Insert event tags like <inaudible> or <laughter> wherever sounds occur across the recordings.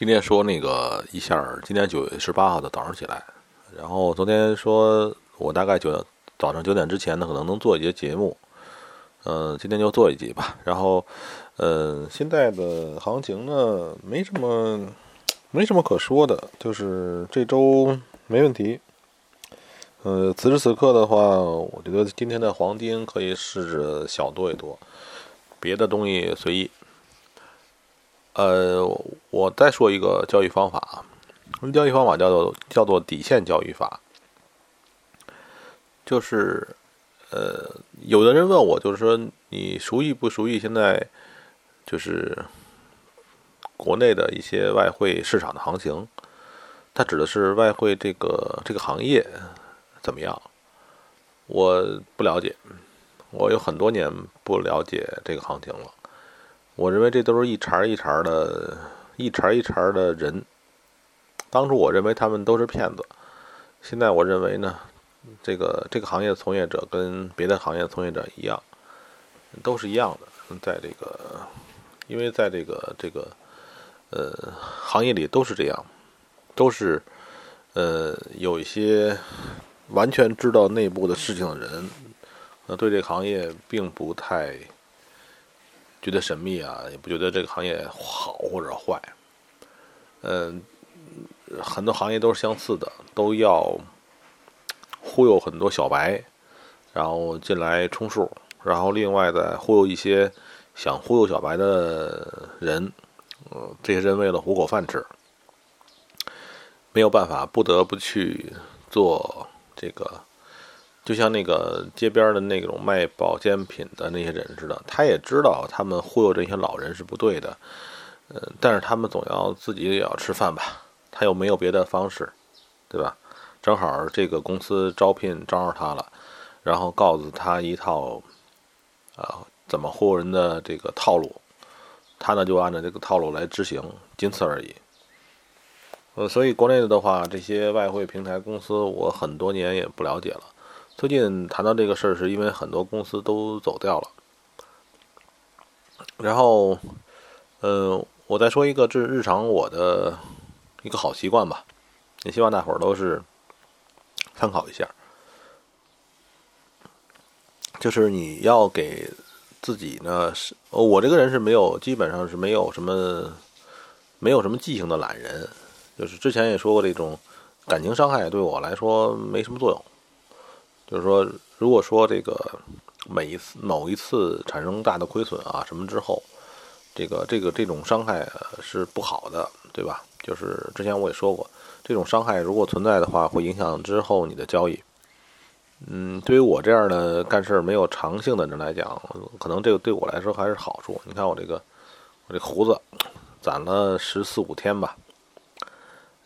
今天说那个一下，今天九月十八号的早上起来，然后昨天说我大概九早上九点之前呢，可能能做一节节目，嗯、今天就做一集吧。然后，呃，现在的行情呢，没什么没什么可说的，就是这周没问题。呃，此时此刻的话，我觉得今天的黄金可以试着小多一多，别的东西随意。呃，我再说一个交易方法啊，什么交易方法叫做叫做底线交易法，就是呃，有的人问我，就是说你熟悉不熟悉现在就是国内的一些外汇市场的行情？它指的是外汇这个这个行业怎么样？我不了解，我有很多年不了解这个行情了。我认为这都是一茬一茬的，一茬一茬的人。当初我认为他们都是骗子，现在我认为呢，这个这个行业从业者跟别的行业从业者一样，都是一样的。在这个，因为在这个这个呃行业里都是这样，都是呃有一些完全知道内部的事情的人，呃对这个行业并不太。觉得神秘啊，也不觉得这个行业好或者坏。嗯，很多行业都是相似的，都要忽悠很多小白，然后进来充数，然后另外再忽悠一些想忽悠小白的人。这些人为了糊口饭吃，没有办法，不得不去做这个。就像那个街边的那种卖保健品的那些人似的，他也知道他们忽悠这些老人是不对的，呃，但是他们总要自己也要吃饭吧，他又没有别的方式，对吧？正好这个公司招聘招着他了，然后告诉他一套，啊，怎么忽悠人的这个套路，他呢就按照这个套路来执行，仅此而已。呃，所以国内的话，这些外汇平台公司，我很多年也不了解了。最近谈到这个事儿，是因为很多公司都走掉了。然后，嗯，我再说一个，这日常我的一个好习惯吧，也希望大伙儿都是参考一下。就是你要给自己呢，是我这个人是没有，基本上是没有什么，没有什么记性的懒人。就是之前也说过，这种感情伤害对我来说没什么作用。就是说，如果说这个每一次某一次产生大的亏损啊什么之后，这个这个这种伤害是不好的，对吧？就是之前我也说过，这种伤害如果存在的话，会影响之后你的交易。嗯，对于我这样的干事没有长性的人来讲，可能这个对我来说还是好处。你看我这个我这胡子攒了十四五天吧，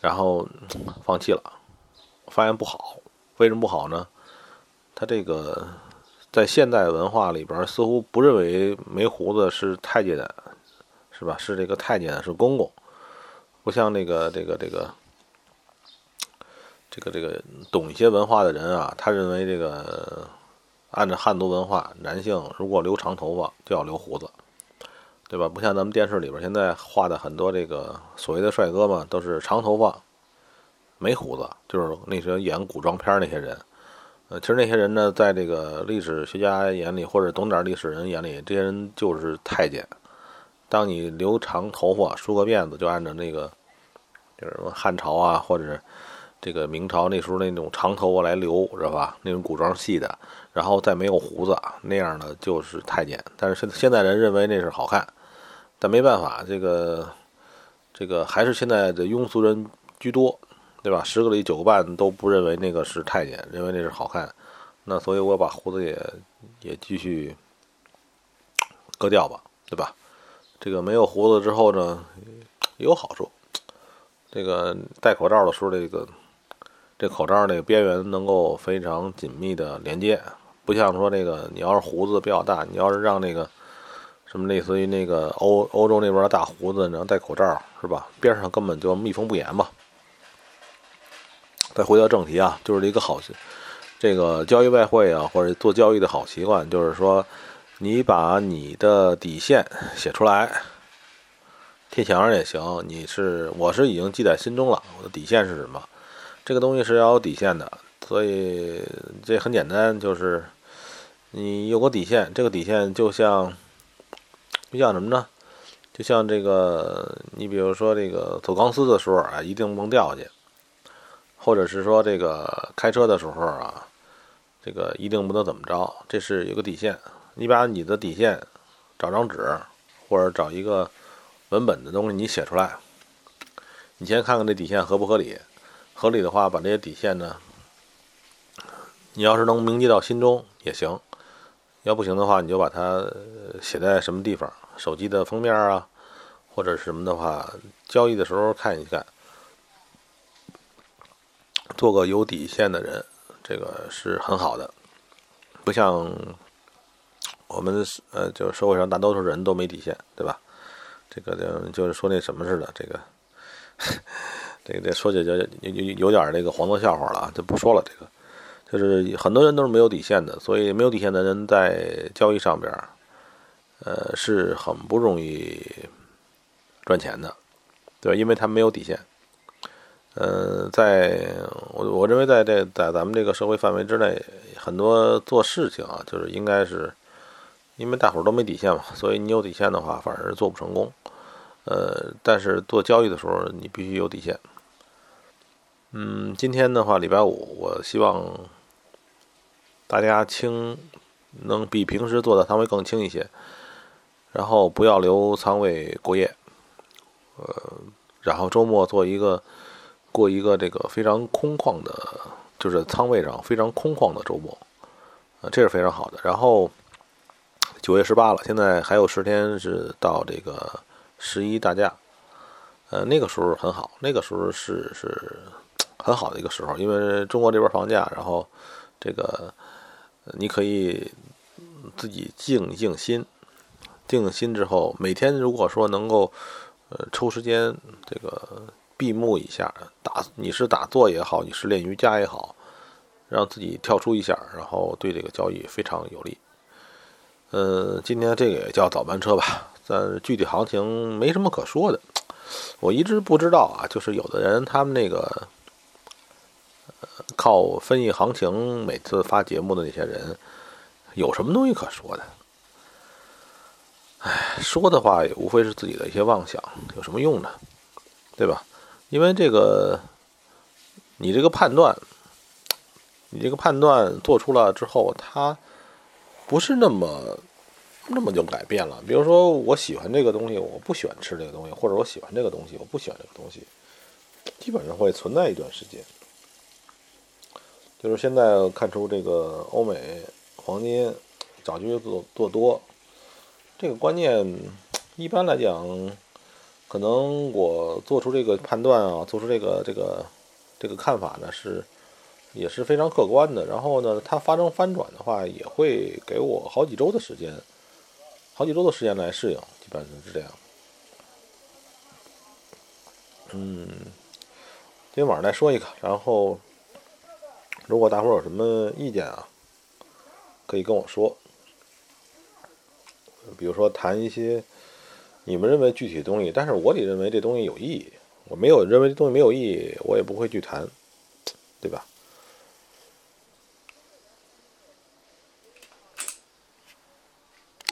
然后放弃了，发现不好。为什么不好呢？他这个在现代文化里边，似乎不认为没胡子是太监的，是吧？是这个太监，是公公，不像那个这个这个这个这个懂一些文化的人啊，他认为这个按照汉族文化，男性如果留长头发就要留胡子，对吧？不像咱们电视里边现在画的很多这个所谓的帅哥嘛，都是长头发没胡子，就是那些演古装片那些人。呃，其实那些人呢，在这个历史学家眼里，或者懂点历史人眼里，这些人就是太监。当你留长头发、梳个辫子，就按照那个，就是什么汉朝啊，或者这个明朝那时候那种长头发来留，知道吧？那种古装戏的，然后再没有胡子，那样的就是太监。但是现现在人认为那是好看，但没办法，这个这个还是现在的庸俗人居多。对吧？十个里九个半都不认为那个是太监，认为那是好看。那所以我把胡子也也继续割掉吧，对吧？这个没有胡子之后呢，有好处。这个戴口罩的时候，这个这口罩那个边缘能够非常紧密的连接，不像说那个你要是胡子比较大，你要是让那个什么类似于那个欧欧洲那边的大胡子，你要戴口罩是吧？边上根本就密封不严嘛。再回到正题啊，就是一个好，这个交易外汇啊，或者做交易的好习惯，就是说，你把你的底线写出来，贴墙上也行。你是我是已经记在心中了，我的底线是什么？这个东西是要有底线的，所以这很简单，就是你有个底线，这个底线就像就像什么呢？就像这个，你比如说这个走钢丝的时候啊，一定不能掉下去；或者是说这个开车的时候啊，这个一定不能怎么着，这是有个底线。你把你的底线找张纸，或者找一个文本的东西，你写出来。你先看看这底线合不合理，合理的话，把这些底线呢，你要是能铭记到心中也行；要不行的话，你就把它写在什么地方。手机的封面啊，或者什么的话，交易的时候看一看，做个有底线的人，这个是很好的。不像我们呃，就社会上大多数人都没底线，对吧？这个就就是说那什么似的，这个 <laughs> 这个这说起来就有有有点这个黄色笑话了啊，就不说了。这个就是很多人都是没有底线的，所以没有底线的人在交易上边。呃，是很不容易赚钱的，对因为他没有底线。呃，在我我认为，在这在咱们这个社会范围之内，很多做事情啊，就是应该是，因为大伙儿都没底线嘛，<laughs> 所以你有底线的话，反而做不成功。呃，但是做交易的时候，你必须有底线。嗯，今天的话，礼拜五，我希望大家轻能比平时做的仓位更轻一些。然后不要留仓位过夜，呃，然后周末做一个过一个这个非常空旷的，就是仓位上非常空旷的周末，呃，这是非常好的。然后九月十八了，现在还有十天是到这个十一大假，呃，那个时候很好，那个时候是是很好的一个时候，因为中国这边房价，然后这个你可以自己静一静心。静心之后，每天如果说能够，呃，抽时间这个闭目一下，打你是打坐也好，你是练瑜伽也好，让自己跳出一下，然后对这个交易非常有利。嗯，今天这个也叫早班车吧，但具体行情没什么可说的。我一直不知道啊，就是有的人他们那个，靠分析行情每次发节目的那些人，有什么东西可说的？唉，说的话也无非是自己的一些妄想，有什么用呢？对吧？因为这个，你这个判断，你这个判断做出了之后，它不是那么那么就改变了。比如说，我喜欢这个东西，我不喜欢吃这个东西，或者我喜欢这个东西，我不喜欢这个东西，基本上会存在一段时间。就是现在看出这个欧美黄金早就做做多。这个观念，一般来讲，可能我做出这个判断啊，做出这个这个这个看法呢，是也是非常客观的。然后呢，它发生翻转的话，也会给我好几周的时间，好几周的时间来适应，基本上是这样。嗯，今天晚上再说一个。然后，如果大伙有什么意见啊，可以跟我说。比如说谈一些你们认为具体的东西，但是我得认为这东西有意义。我没有认为这东西没有意义，我也不会去谈，对吧？